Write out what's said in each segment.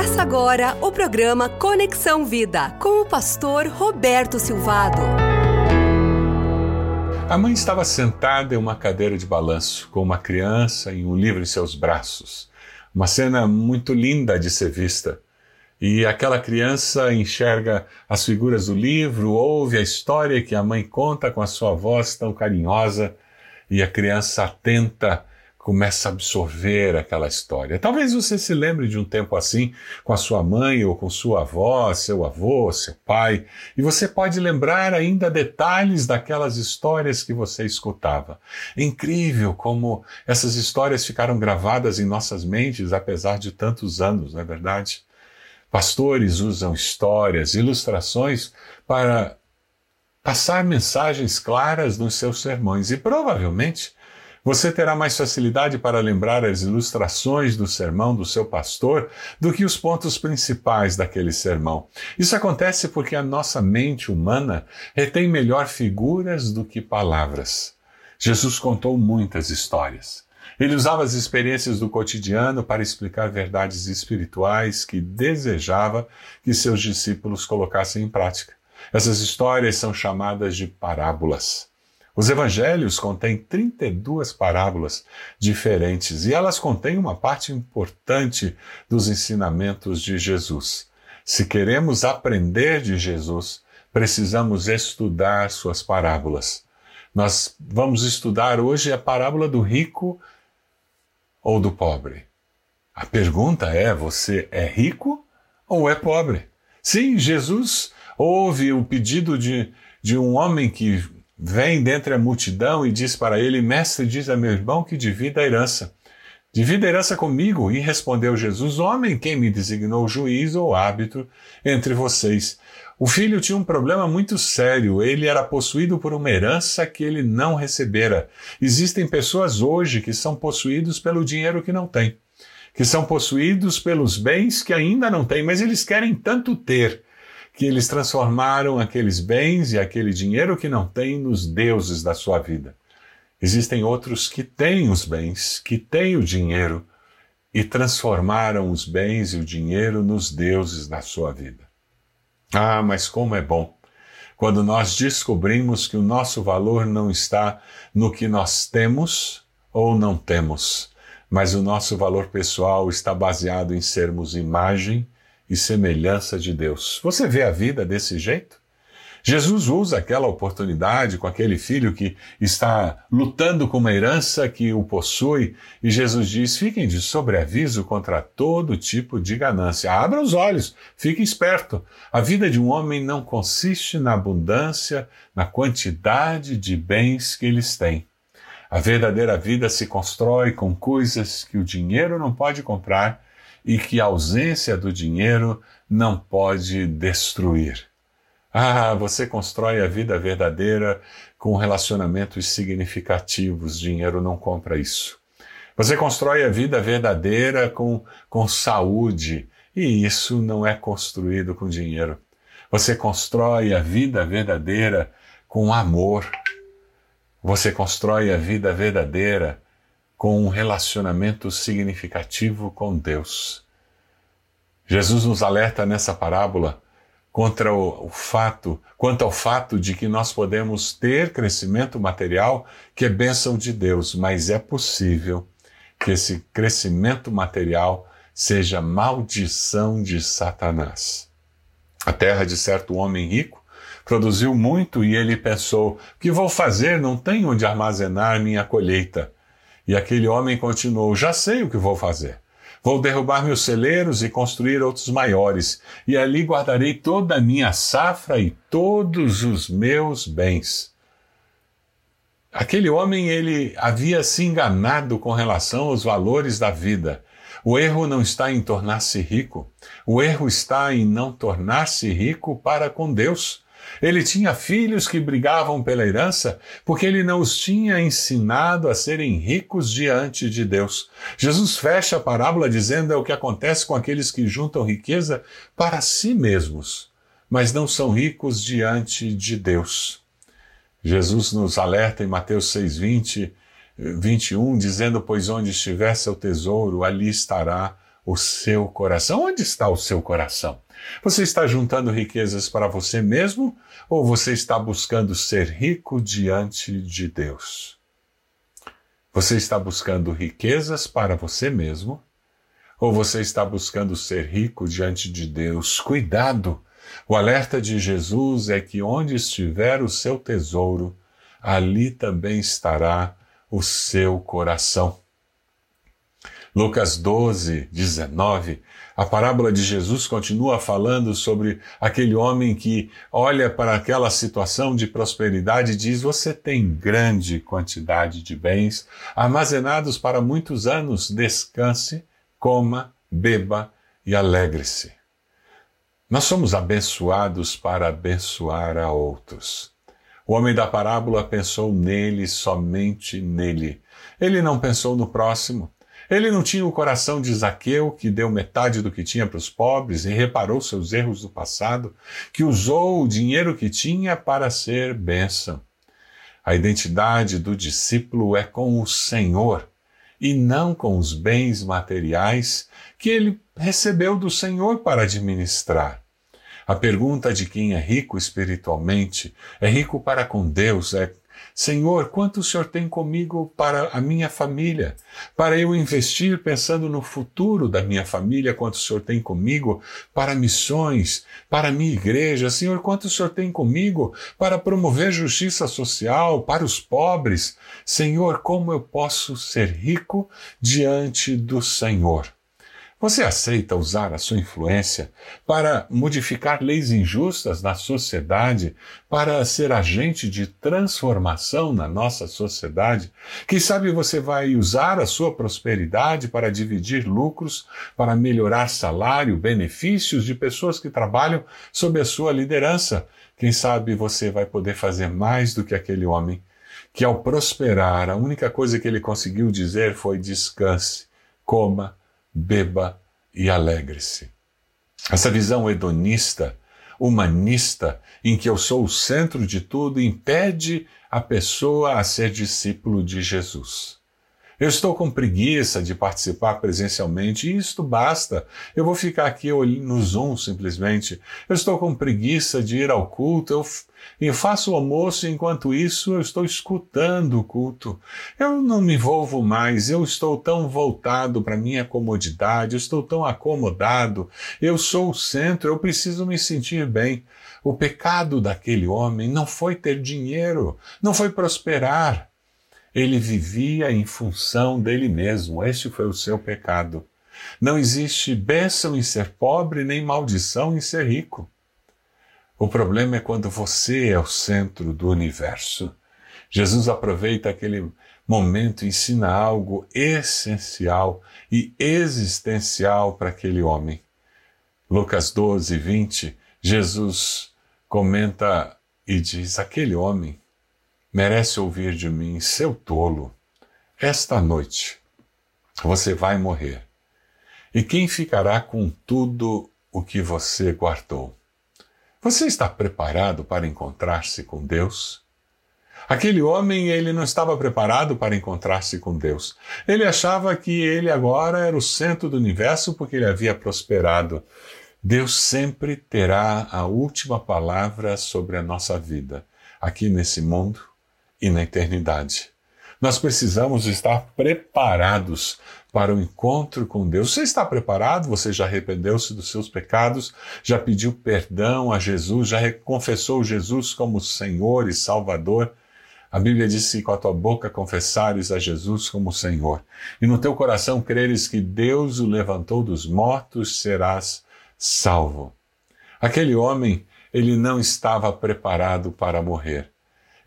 Começa agora o programa Conexão Vida com o pastor Roberto Silvado. A mãe estava sentada em uma cadeira de balanço, com uma criança e um livro em seus braços. Uma cena muito linda de ser vista. E aquela criança enxerga as figuras do livro, ouve a história que a mãe conta com a sua voz tão carinhosa, e a criança atenta começa a absorver aquela história. Talvez você se lembre de um tempo assim com a sua mãe ou com sua avó, seu avô, seu pai, e você pode lembrar ainda detalhes daquelas histórias que você escutava. É incrível como essas histórias ficaram gravadas em nossas mentes apesar de tantos anos, não é verdade? Pastores usam histórias, ilustrações para passar mensagens claras nos seus sermões e provavelmente você terá mais facilidade para lembrar as ilustrações do sermão do seu pastor do que os pontos principais daquele sermão. Isso acontece porque a nossa mente humana retém melhor figuras do que palavras. Jesus contou muitas histórias. Ele usava as experiências do cotidiano para explicar verdades espirituais que desejava que seus discípulos colocassem em prática. Essas histórias são chamadas de parábolas. Os evangelhos contêm 32 parábolas diferentes e elas contêm uma parte importante dos ensinamentos de Jesus. Se queremos aprender de Jesus, precisamos estudar suas parábolas. Nós vamos estudar hoje a parábola do rico ou do pobre. A pergunta é: você é rico ou é pobre? Sim, Jesus ouve o pedido de, de um homem que vem dentre a multidão e diz para ele: Mestre, diz a meu irmão que divida a herança. Divida a herança comigo. E respondeu Jesus: Homem, quem me designou juiz ou árbitro entre vocês? O filho tinha um problema muito sério. Ele era possuído por uma herança que ele não recebera. Existem pessoas hoje que são possuídos pelo dinheiro que não têm, que são possuídos pelos bens que ainda não têm, mas eles querem tanto ter que eles transformaram aqueles bens e aquele dinheiro que não têm nos deuses da sua vida. Existem outros que têm os bens, que têm o dinheiro e transformaram os bens e o dinheiro nos deuses da sua vida. Ah, mas como é bom quando nós descobrimos que o nosso valor não está no que nós temos ou não temos, mas o nosso valor pessoal está baseado em sermos imagem e semelhança de Deus. Você vê a vida desse jeito? Jesus usa aquela oportunidade com aquele filho que está lutando com uma herança que o possui, e Jesus diz: fiquem de sobreaviso contra todo tipo de ganância. Abra os olhos, fique esperto. A vida de um homem não consiste na abundância, na quantidade de bens que eles têm. A verdadeira vida se constrói com coisas que o dinheiro não pode comprar e que a ausência do dinheiro não pode destruir. Ah, você constrói a vida verdadeira com relacionamentos significativos. Dinheiro não compra isso. Você constrói a vida verdadeira com, com saúde. E isso não é construído com dinheiro. Você constrói a vida verdadeira com amor. Você constrói a vida verdadeira com um relacionamento significativo com Deus. Jesus nos alerta nessa parábola contra o, o, fato, quanto ao fato de que nós podemos ter crescimento material que é bênção de Deus, mas é possível que esse crescimento material seja maldição de Satanás. A terra de certo homem rico produziu muito e ele pensou: que vou fazer? Não tenho onde armazenar minha colheita. E aquele homem continuou: Já sei o que vou fazer. Vou derrubar meus celeiros e construir outros maiores, e ali guardarei toda a minha safra e todos os meus bens. Aquele homem ele havia se enganado com relação aos valores da vida. O erro não está em tornar-se rico, o erro está em não tornar-se rico para com Deus. Ele tinha filhos que brigavam pela herança porque ele não os tinha ensinado a serem ricos diante de Deus. Jesus fecha a parábola dizendo é o que acontece com aqueles que juntam riqueza para si mesmos, mas não são ricos diante de Deus. Jesus nos alerta em Mateus 6:20, 21, dizendo: "Pois onde estiver seu tesouro, ali estará o seu coração. Onde está o seu coração? Você está juntando riquezas para você mesmo ou você está buscando ser rico diante de Deus? Você está buscando riquezas para você mesmo ou você está buscando ser rico diante de Deus? Cuidado! O alerta de Jesus é que onde estiver o seu tesouro, ali também estará o seu coração. Lucas 12, 19, a parábola de Jesus continua falando sobre aquele homem que olha para aquela situação de prosperidade e diz: Você tem grande quantidade de bens armazenados para muitos anos, descanse, coma, beba e alegre-se. Nós somos abençoados para abençoar a outros. O homem da parábola pensou nele, somente nele. Ele não pensou no próximo. Ele não tinha o coração de Zaqueu, que deu metade do que tinha para os pobres e reparou seus erros do passado, que usou o dinheiro que tinha para ser bênção. A identidade do discípulo é com o Senhor e não com os bens materiais que ele recebeu do Senhor para administrar. A pergunta de quem é rico espiritualmente, é rico para com Deus, é Senhor, quanto o Senhor tem comigo para a minha família? Para eu investir pensando no futuro da minha família, quanto o Senhor tem comigo para missões, para a minha igreja? Senhor, quanto o Senhor tem comigo para promover justiça social para os pobres? Senhor, como eu posso ser rico diante do Senhor? Você aceita usar a sua influência para modificar leis injustas na sociedade, para ser agente de transformação na nossa sociedade? Quem sabe você vai usar a sua prosperidade para dividir lucros, para melhorar salário, benefícios de pessoas que trabalham sob a sua liderança? Quem sabe você vai poder fazer mais do que aquele homem que, ao prosperar, a única coisa que ele conseguiu dizer foi descanse, coma, beba e alegre-se. Essa visão hedonista, humanista, em que eu sou o centro de tudo, impede a pessoa a ser discípulo de Jesus. Eu estou com preguiça de participar presencialmente e isto basta. Eu vou ficar aqui no Zoom simplesmente. Eu estou com preguiça de ir ao culto. Eu, eu faço o almoço e enquanto isso eu estou escutando o culto. Eu não me envolvo mais. Eu estou tão voltado para minha comodidade. Eu estou tão acomodado. Eu sou o centro. Eu preciso me sentir bem. O pecado daquele homem não foi ter dinheiro, não foi prosperar ele vivia em função dele mesmo. Este foi o seu pecado. Não existe bênção em ser pobre, nem maldição em ser rico. O problema é quando você é o centro do universo. Jesus aproveita aquele momento e ensina algo essencial e existencial para aquele homem. Lucas 12, 20, Jesus comenta e diz: aquele homem merece ouvir de mim, seu tolo, esta noite você vai morrer. E quem ficará com tudo o que você guardou? Você está preparado para encontrar-se com Deus? Aquele homem, ele não estava preparado para encontrar-se com Deus. Ele achava que ele agora era o centro do universo porque ele havia prosperado. Deus sempre terá a última palavra sobre a nossa vida, aqui nesse mundo e na eternidade. Nós precisamos estar preparados para o encontro com Deus. Você está preparado? Você já arrependeu-se dos seus pecados? Já pediu perdão a Jesus? Já confessou Jesus como Senhor e Salvador? A Bíblia diz que com a tua boca confessares a Jesus como Senhor e no teu coração creres que Deus o levantou dos mortos, serás salvo. Aquele homem, ele não estava preparado para morrer.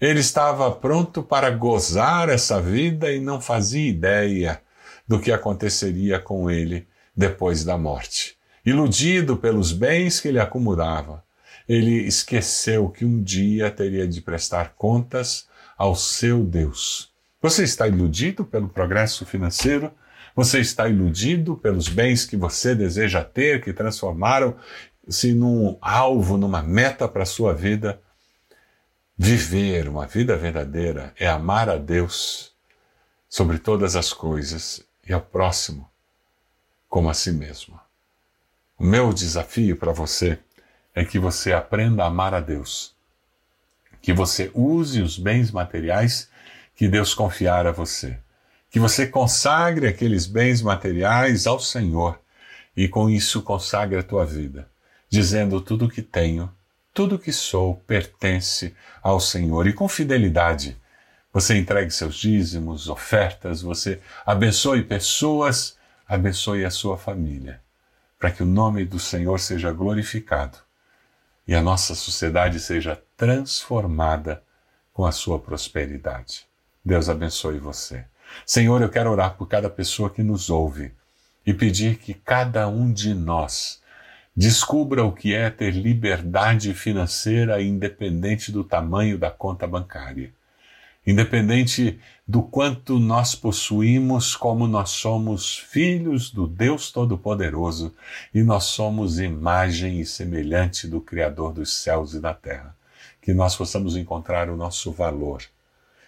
Ele estava pronto para gozar essa vida e não fazia ideia do que aconteceria com ele depois da morte. Iludido pelos bens que ele acumulava, ele esqueceu que um dia teria de prestar contas ao seu Deus. Você está iludido pelo progresso financeiro? Você está iludido pelos bens que você deseja ter, que transformaram-se num alvo, numa meta para a sua vida? Viver uma vida verdadeira é amar a Deus sobre todas as coisas e ao próximo como a si mesmo. O meu desafio para você é que você aprenda a amar a Deus, que você use os bens materiais que Deus confiar a você, que você consagre aqueles bens materiais ao Senhor e com isso consagre a tua vida, dizendo tudo o que tenho, tudo que sou pertence ao Senhor e com fidelidade você entregue seus dízimos, ofertas, você abençoe pessoas, abençoe a sua família, para que o nome do Senhor seja glorificado e a nossa sociedade seja transformada com a sua prosperidade. Deus abençoe você. Senhor, eu quero orar por cada pessoa que nos ouve e pedir que cada um de nós descubra o que é ter liberdade financeira independente do tamanho da conta bancária Independente do quanto nós possuímos, como nós somos filhos do Deus Todo-Poderoso e nós somos imagem e semelhante do Criador dos céus e da terra, que nós possamos encontrar o nosso valor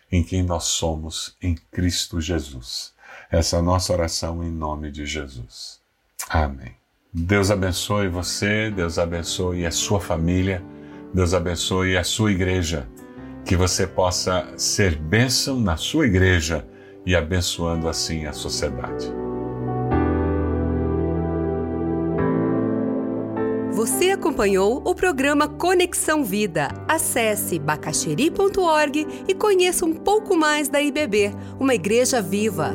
em quem nós somos em Cristo Jesus. Essa é a nossa oração em nome de Jesus. Amém. Deus abençoe você, Deus abençoe a sua família, Deus abençoe a sua igreja que você possa ser bênção na sua igreja e abençoando assim a sociedade. Você acompanhou o programa Conexão Vida. Acesse bacacheri.org e conheça um pouco mais da IBB, uma igreja viva.